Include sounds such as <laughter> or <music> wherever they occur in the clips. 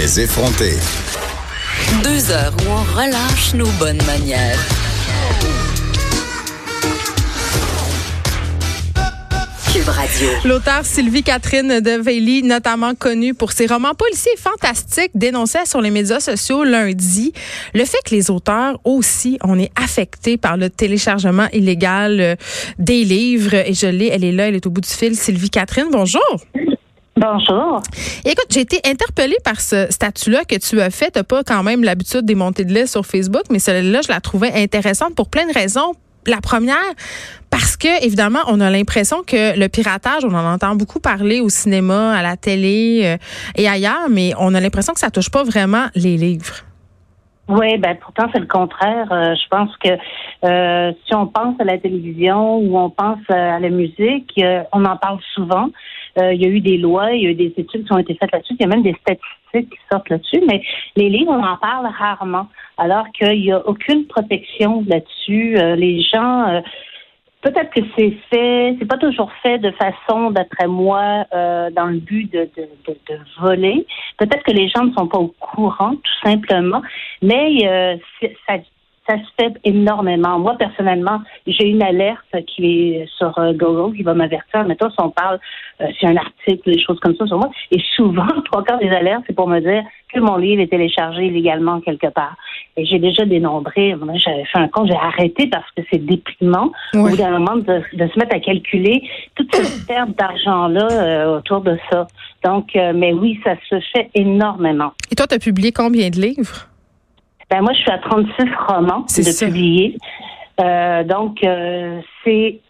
Les effronter. Deux heures où on relâche nos bonnes manières. Cube Radio. L'auteur Sylvie Catherine de Veilly, notamment connue pour ses romans policiers fantastiques, dénonçait sur les médias sociaux lundi le fait que les auteurs aussi, on est affectés par le téléchargement illégal euh, des livres. Et je l'ai, elle est là, elle est au bout du fil. Sylvie Catherine, bonjour. Bonjour. Écoute, j'ai été interpellée par ce statut-là que tu as fait. Tu pas quand même l'habitude des montées de lait sur Facebook, mais celle-là, je la trouvais intéressante pour plein de raisons. La première, parce que évidemment, on a l'impression que le piratage, on en entend beaucoup parler au cinéma, à la télé euh, et ailleurs, mais on a l'impression que ça touche pas vraiment les livres. Oui, ben pourtant c'est le contraire. Euh, je pense que euh, si on pense à la télévision ou on pense à la musique, on en parle souvent. Il y a eu des lois, il y a eu des études qui ont été faites là-dessus. Il y a même des statistiques qui sortent là-dessus. Mais les livres, on en parle rarement, alors qu'il n'y a aucune protection là-dessus. les gens Peut-être que c'est fait, c'est pas toujours fait de façon, d'après moi, euh, dans le but de, de, de, de voler. Peut-être que les gens ne sont pas au courant, tout simplement, mais euh, ça, ça se fait énormément. Moi, personnellement, j'ai une alerte qui est sur euh, Google qui va m'avertir. Mettons, si on parle, euh, si un article, des choses comme ça sur moi. Et souvent, <laughs> trois quarts des alertes, c'est pour me dire que mon livre est téléchargé illégalement quelque part. Et j'ai déjà dénombré. J'avais fait un compte, j'ai arrêté parce que c'est déprimant. Au bout d'un moment, de, se mettre à calculer toute cette <clears throat> perte d'argent-là euh, autour de ça. Donc, mais oui, ça se fait énormément. Et toi, tu as publié combien de livres? Ben moi, je suis à 36 romans de publier. Euh, donc, euh, c'est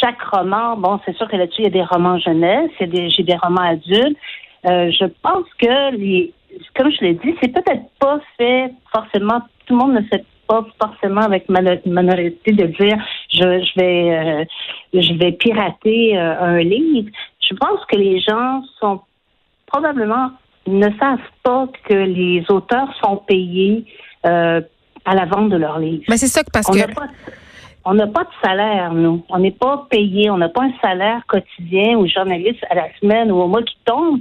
chaque roman. Bon, c'est sûr que là-dessus, il y a des romans jeunesse, j'ai des romans adultes. Euh, je pense que les, comme je l'ai dit, c'est peut-être pas fait forcément. Tout le monde ne fait pas forcément avec minorité de dire je, je vais je vais pirater un livre. Je pense que les gens sont probablement ne savent pas que les auteurs sont payés euh, à la vente de leurs livres. Mais c'est ça parce on que on n'a pas de salaire, nous. On n'est pas payé. On n'a pas un salaire quotidien ou journaliste à la semaine ou au mois qui tombe.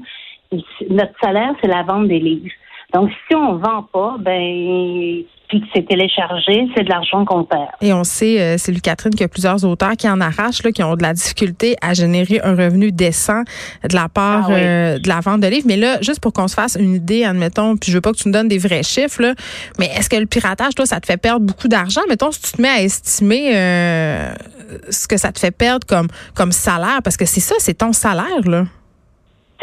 Notre salaire, c'est la vente des livres. Donc, si on vend pas, ben, puis que c'est téléchargé, c'est de l'argent qu'on perd. Et on sait, euh, c'est lui Catherine, qu'il y a plusieurs auteurs qui en arrachent, là, qui ont de la difficulté à générer un revenu décent de la part ah euh, de la vente de livres. Mais là, juste pour qu'on se fasse une idée, admettons, puis je veux pas que tu nous donnes des vrais chiffres, là, mais est-ce que le piratage, toi, ça te fait perdre beaucoup d'argent? Mettons, si tu te mets à estimer euh, ce que ça te fait perdre comme, comme salaire, parce que c'est ça, c'est ton salaire, là.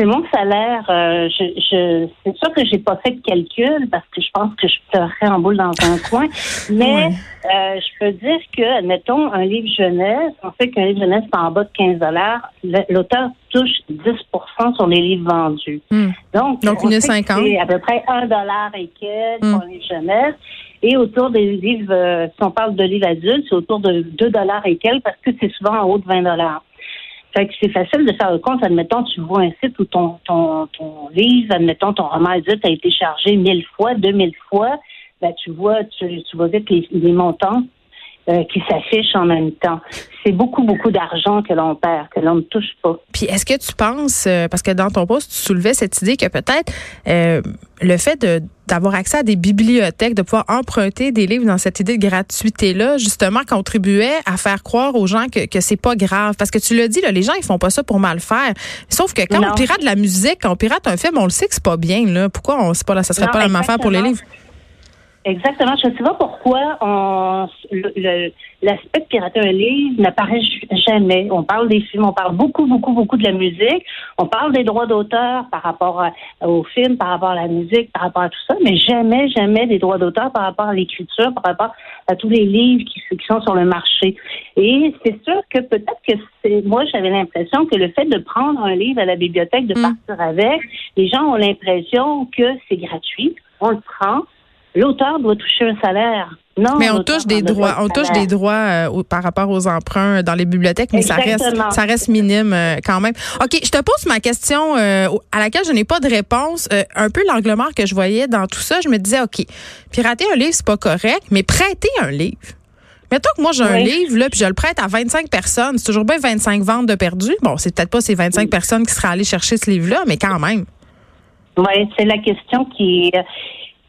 C'est mon salaire. Euh, je, je c'est sûr que j'ai pas fait de calcul parce que je pense que je pleurerais en boule dans un coin. <laughs> Mais euh, je peux dire que, mettons, un livre jeunesse, on sait qu'un livre jeunesse c'est en bas de 15 dollars. L'auteur touche 10% sur les livres vendus. Hmm. Donc, Donc une C'est à peu près un dollar et quelques hmm. pour les jeunesse. Et autour des livres, euh, si on parle de livres adultes, c'est autour de 2 dollars et quelques parce que c'est souvent en haut de 20 dollars. Fait que c'est facile de faire le compte. Admettons, tu vois un site où ton, ton, ton livre, admettons, ton roman adulte a été chargé mille fois, deux mille fois. Ben, tu vois, tu, tu vois vite les, les montants euh, qui s'affichent en même temps. C'est beaucoup, beaucoup d'argent que l'on perd, que l'on ne touche pas. Puis est-ce que tu penses, euh, parce que dans ton poste, tu soulevais cette idée que peut-être euh, le fait d'avoir accès à des bibliothèques, de pouvoir emprunter des livres dans cette idée de gratuité-là, justement, contribuait à faire croire aux gens que, que c'est pas grave. Parce que tu l'as dit, là, les gens, ils font pas ça pour mal faire. Sauf que quand on pirate de la musique, quand on pirate un film, on le sait que c'est pas bien, là. Pourquoi on, pas, là, ça serait pas la même affaire pour les livres? Exactement. Je ne sais pas pourquoi on, l'aspect de pirater un livre n'apparaît jamais. On parle des films, on parle beaucoup, beaucoup, beaucoup de la musique. On parle des droits d'auteur par rapport aux films, par rapport à la musique, par rapport à tout ça, mais jamais, jamais des droits d'auteur par rapport à l'écriture, par rapport à tous les livres qui, qui sont sur le marché. Et c'est sûr que peut-être que c'est, moi, j'avais l'impression que le fait de prendre un livre à la bibliothèque, de mm. partir avec, les gens ont l'impression que c'est gratuit. On le prend l'auteur doit toucher un salaire. Non, mais on touche des droits, on touche des droits par rapport aux emprunts dans les bibliothèques, mais ça reste, ça reste minime euh, quand même. Ok, je te pose ma question euh, à laquelle je n'ai pas de réponse. Euh, un peu l'angle mort que je voyais dans tout ça, je me disais, ok, pirater un livre c'est pas correct, mais prêter un livre. Mettons que moi j'ai un livre là, puis je le prête à 25 personnes, c'est toujours bien 25 ventes de perdu. Bon, c'est peut-être pas ces 25 personnes qui seraient allées chercher ce livre-là, mais quand même. Oui, c'est la question qui,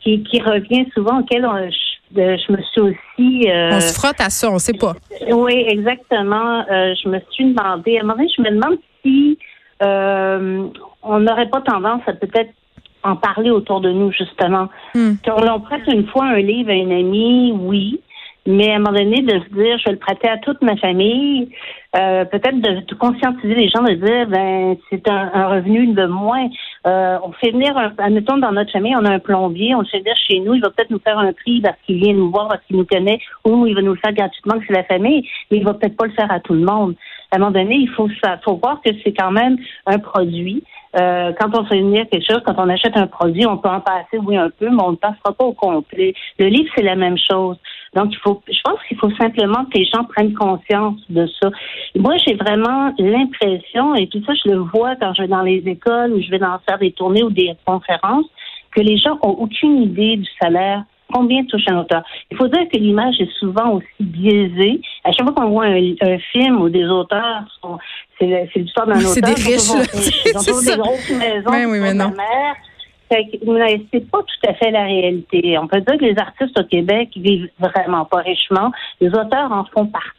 qui, qui revient souvent, auquel je, je, me suis aussi... Euh, on se frotte à ça, on ne sait pas. Oui, exactement. Euh, je me suis demandé, à un moment donné, je me demande si euh, on n'aurait pas tendance à peut-être en parler autour de nous, justement. Hmm. Quand on prête une fois un livre à une amie, oui, mais à un moment donné, de se dire, je vais le prêter à toute ma famille, euh, peut-être de, conscientiser les gens, de dire, ben, c'est un, revenu de moins. Euh, on fait venir, un, admettons, dans notre famille, on a un plombier, on le fait venir chez nous, il va peut-être nous faire un prix parce qu'il vient nous voir, parce qu'il nous connaît, ou il va nous le faire gratuitement, que c'est la famille, mais il va peut-être pas le faire à tout le monde. À un moment donné, il faut, faut voir que c'est quand même un produit. Euh, quand on fait venir quelque chose, quand on achète un produit, on peut en passer, oui, un peu, mais on ne passera pas au complet. Le livre, c'est la même chose. Donc, il faut, je pense qu'il faut simplement que les gens prennent conscience de ça. moi, j'ai vraiment l'impression, et tout ça, je le vois quand je vais dans les écoles ou je vais dans faire des tournées ou des conférences, que les gens ont aucune idée du salaire combien touche un auteur. Il faut dire que l'image est souvent aussi biaisée. À chaque fois qu'on voit un, film où des auteurs c'est l'histoire d'un <laughs> auteur. C'est des riches. Ils ont des <laughs> grosses maisons. Ben oui, mais non. C'est pas tout à fait la réalité. On peut dire que les artistes au Québec vivent vraiment pas richement. Les auteurs en font partie.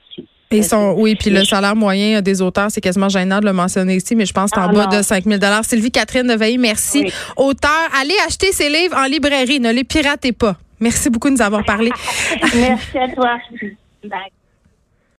Ils sont, oui, puis le salaire moyen des auteurs, c'est quasiment gênant de le mentionner ici, mais je pense que c'est en ah bas de 5 000 Sylvie Catherine Neveille, merci. Auteur, allez acheter ses livres en librairie, ne les piratez pas. Merci beaucoup de nous avoir parlé. <laughs> Merci à toi. <laughs> Bye.